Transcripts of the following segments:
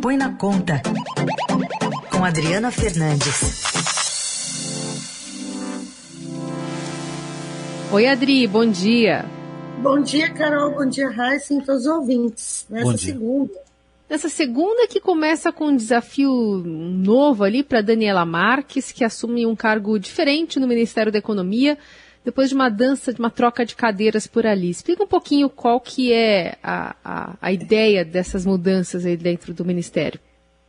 Põe na Conta, com Adriana Fernandes. Oi, Adri, bom dia. Bom dia, Carol. Bom dia, Raíssa e todos os ouvintes. Nessa segunda. Nessa segunda que começa com um desafio novo ali para Daniela Marques, que assume um cargo diferente no Ministério da Economia, depois de uma dança, de uma troca de cadeiras por ali. Explica um pouquinho qual que é a, a, a ideia dessas mudanças aí dentro do Ministério.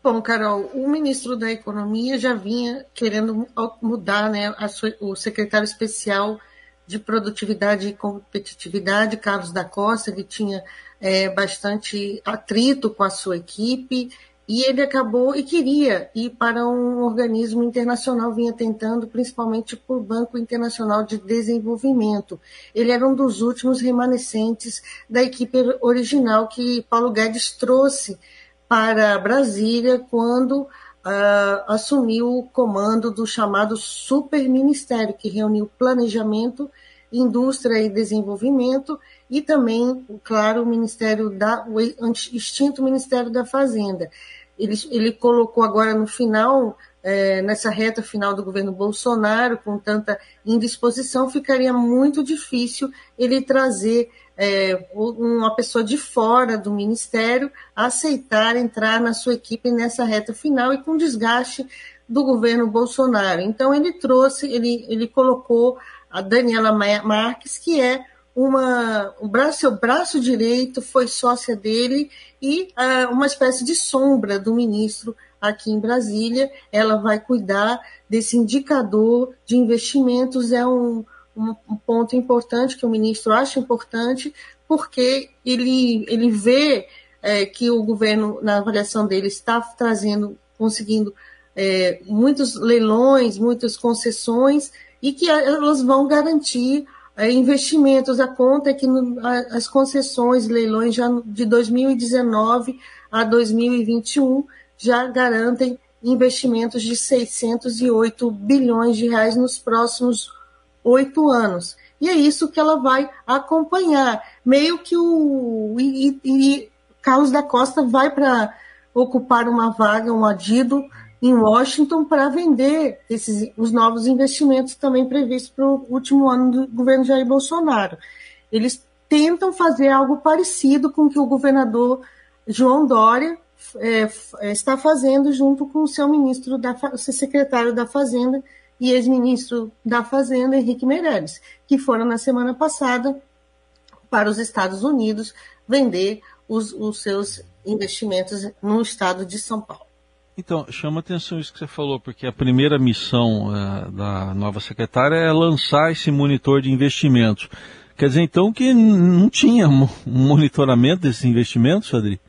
Bom, Carol, o ministro da Economia já vinha querendo mudar né, sua, o secretário especial de produtividade e competitividade, Carlos da Costa, ele tinha é, bastante atrito com a sua equipe e ele acabou e queria ir para um organismo internacional, vinha tentando, principalmente por Banco Internacional de Desenvolvimento. Ele era um dos últimos remanescentes da equipe original que Paulo Guedes trouxe para Brasília quando uh, assumiu o comando do chamado Superministério, que reuniu planejamento, indústria e desenvolvimento e também, claro, o Ministério da o extinto Ministério da Fazenda. Ele, ele colocou agora no final, é, nessa reta final do governo Bolsonaro, com tanta indisposição, ficaria muito difícil ele trazer é, uma pessoa de fora do ministério aceitar entrar na sua equipe nessa reta final e com desgaste do governo Bolsonaro. Então ele trouxe, ele, ele colocou a Daniela Marques, que é uma, o braço, seu braço direito foi sócia dele e uh, uma espécie de sombra do ministro aqui em Brasília. Ela vai cuidar desse indicador de investimentos, é um, um, um ponto importante que o ministro acha importante, porque ele, ele vê é, que o governo, na avaliação dele, está trazendo, conseguindo é, muitos leilões, muitas concessões, e que elas vão garantir é, investimentos. A conta é que no, a, as concessões, leilões já de 2019 a 2021 já garantem investimentos de 608 bilhões de reais nos próximos oito anos. E é isso que ela vai acompanhar. Meio que o e, e Carlos da Costa vai para ocupar uma vaga, um adido em Washington para vender esses, os novos investimentos também previstos para o último ano do governo Jair Bolsonaro. Eles tentam fazer algo parecido com o que o governador João Dória é, é está fazendo junto com o seu ministro, da, seu secretário da Fazenda e ex-ministro da Fazenda, Henrique Meirelles, que foram na semana passada para os Estados Unidos vender os, os seus investimentos no estado de São Paulo. Então, chama atenção isso que você falou, porque a primeira missão uh, da nova secretária é lançar esse monitor de investimentos. Quer dizer, então, que não tinha um monitoramento desses investimentos, Adri?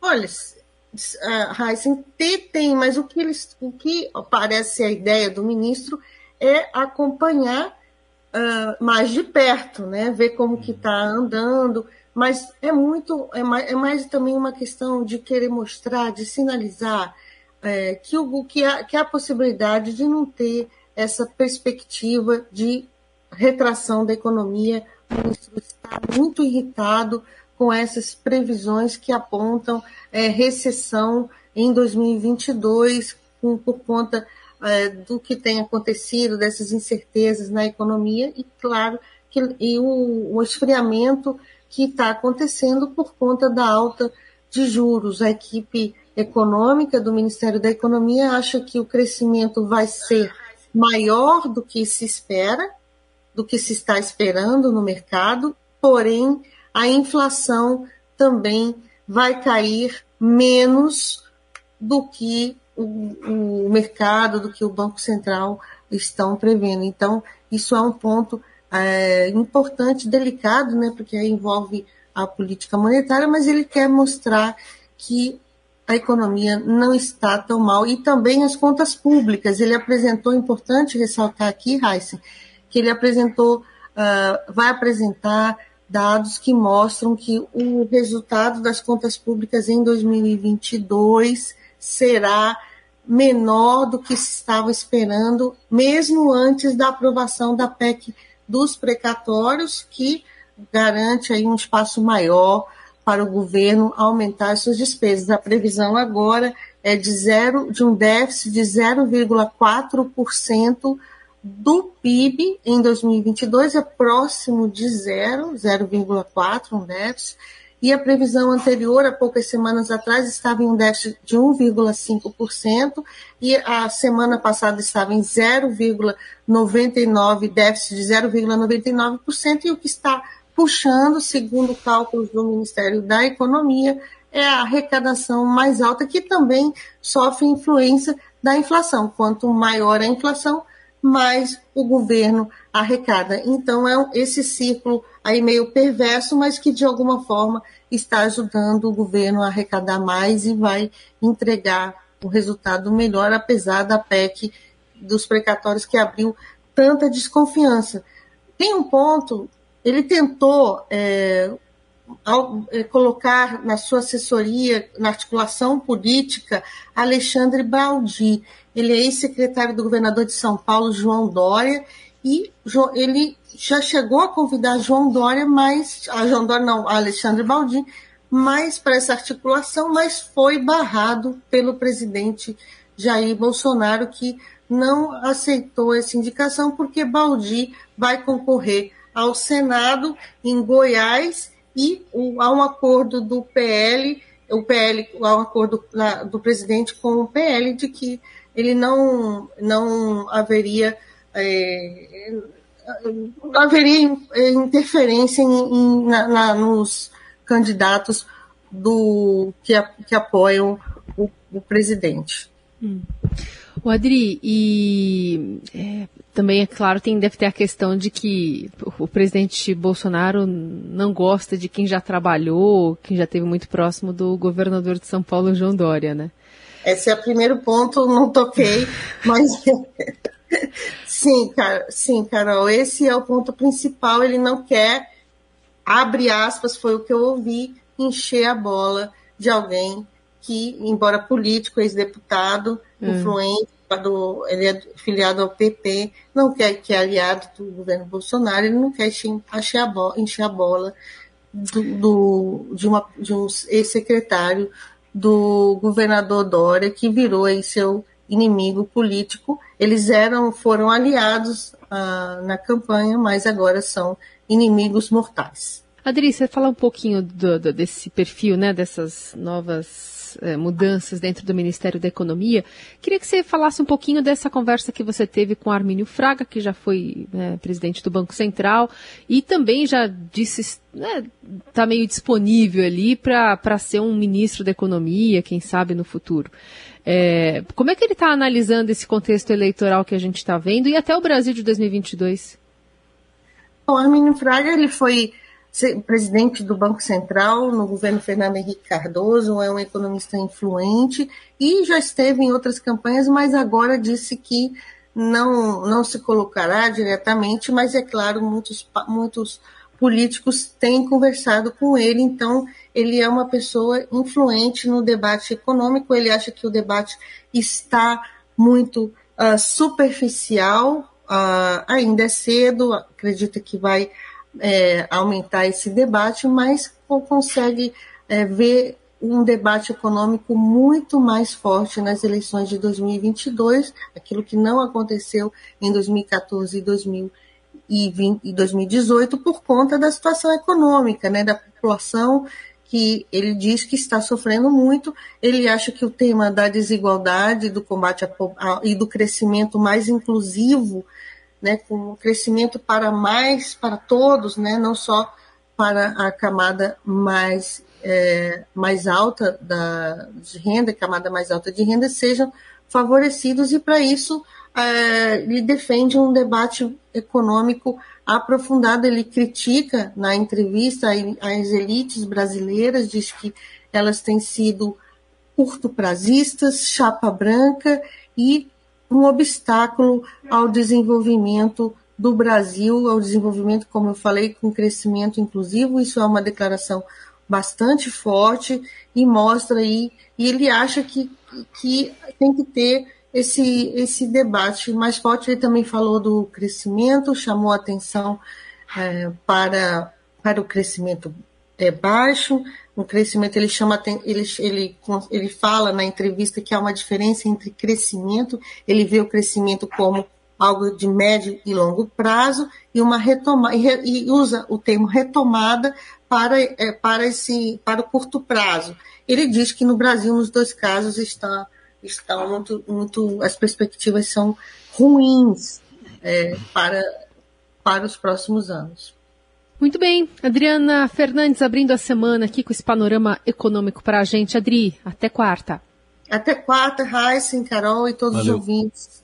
Olha, uh, Heisen, tem, mas o que, eles, o que parece a ideia do ministro é acompanhar uh, mais de perto, né? ver como que está andando, mas é muito, é mais, é mais também uma questão de querer mostrar, de sinalizar é, que, o, que, há, que há possibilidade de não ter essa perspectiva de retração da economia. O ministro está muito irritado com essas previsões que apontam é, recessão em 2022 com, por conta é, do que tem acontecido, dessas incertezas na economia e, claro, que, e o, o esfriamento que está acontecendo por conta da alta de juros. A equipe econômica do Ministério da Economia acha que o crescimento vai ser maior do que se espera, do que se está esperando no mercado, porém a inflação também vai cair menos do que o, o mercado, do que o Banco Central estão prevendo. Então, isso é um ponto é, importante, delicado, né, porque envolve a política monetária, mas ele quer mostrar que a economia não está tão mal e também as contas públicas. Ele apresentou, importante ressaltar aqui, Heisen, que ele apresentou, uh, vai apresentar dados que mostram que o resultado das contas públicas em 2022 será menor do que se estava esperando, mesmo antes da aprovação da PEC dos precatórios, que garante aí um espaço maior para o governo aumentar suas despesas. A previsão agora é de zero, de um déficit de 0,4% do PIB em 2022, é próximo de zero, 0,4% um déficit, e a previsão anterior, há poucas semanas atrás, estava em um déficit de 1,5%, e a semana passada estava em 0,99%, déficit de 0,99%, e o que está puxando, segundo cálculos do Ministério da Economia, é a arrecadação mais alta, que também sofre influência da inflação. Quanto maior a inflação, mais o governo arrecada. Então, é esse ciclo aí meio perverso, mas que de alguma forma está ajudando o governo a arrecadar mais e vai entregar um resultado melhor, apesar da PEC dos precatórios que abriu tanta desconfiança. Tem um ponto, ele tentou é, ao, é, colocar na sua assessoria, na articulação política, Alexandre Baldi. Ele é ex-secretário do governador de São Paulo, João Dória, e ele já chegou a convidar João Dória, mas a João Dória não, Alexandre Baldi, mais para essa articulação, mas foi barrado pelo presidente Jair Bolsonaro, que não aceitou essa indicação, porque Baldi vai concorrer ao Senado em Goiás e há um acordo do PL, o PL, há um acordo do presidente com o PL de que ele não, não haveria é, haveria interferência em, em, na, na, nos candidatos do que, que apoiam o, o presidente. Hum. O Adri, e é, também, é claro, tem, deve ter a questão de que o presidente Bolsonaro não gosta de quem já trabalhou, quem já esteve muito próximo do governador de São Paulo, João Dória, né? Esse é o primeiro ponto, não toquei, mas sim, cara, sim, Carol, esse é o ponto principal. Ele não quer, abre aspas, foi o que eu ouvi, encher a bola de alguém que, embora político, ex-deputado, hum. influente, do, ele é filiado ao PP, não quer que é aliado do governo Bolsonaro, ele não quer encher, a bola, encher a bola do, do, de, uma, de um ex-secretário do governador Dória, que virou aí seu inimigo político. Eles eram, foram aliados ah, na campanha, mas agora são inimigos mortais. Adri, você fala um pouquinho do, do, desse perfil, né, dessas novas é, mudanças dentro do Ministério da Economia. Queria que você falasse um pouquinho dessa conversa que você teve com Armínio Fraga, que já foi né, presidente do Banco Central, e também já disse, está né, tá meio disponível ali para ser um ministro da Economia, quem sabe no futuro. É, como é que ele está analisando esse contexto eleitoral que a gente está vendo e até o Brasil de 2022? O Armínio Fraga ele foi presidente do Banco Central no governo Fernando Henrique Cardoso, é um economista influente e já esteve em outras campanhas, mas agora disse que não, não se colocará diretamente, mas é claro, muitos, muitos políticos têm conversado com ele, então ele é uma pessoa influente no debate econômico, ele acha que o debate está muito uh, superficial, uh, ainda é cedo, acredita que vai é, aumentar esse debate, mas consegue é, ver um debate econômico muito mais forte nas eleições de 2022, aquilo que não aconteceu em 2014 e 2020 e 2018 por conta da situação econômica, né, da população que ele diz que está sofrendo muito. Ele acha que o tema da desigualdade, do combate e do crescimento mais inclusivo né, com crescimento para mais, para todos, né, não só para a camada mais, é, mais alta da, de renda, camada mais alta de renda, sejam favorecidos, e para isso é, ele defende um debate econômico aprofundado. Ele critica na entrevista as elites brasileiras, diz que elas têm sido curto-prazistas, chapa branca e um obstáculo ao desenvolvimento do Brasil, ao desenvolvimento, como eu falei, com crescimento inclusivo. Isso é uma declaração bastante forte e mostra aí, e ele acha que, que tem que ter esse, esse debate mais forte. Ele também falou do crescimento, chamou atenção é, para, para o crescimento é, baixo, um crescimento, ele chama, ele, ele, ele fala na entrevista que há uma diferença entre crescimento, ele vê o crescimento como algo de médio e longo prazo e uma retomada e, usa o termo retomada para, é, para esse para o curto prazo. Ele diz que no Brasil nos dois casos está estão muito, muito as perspectivas são ruins é, para para os próximos anos. Muito bem, Adriana Fernandes abrindo a semana aqui com esse panorama econômico para a gente. Adri, até quarta. Até quarta, Raíssa, Carol e todos Valeu. os ouvintes.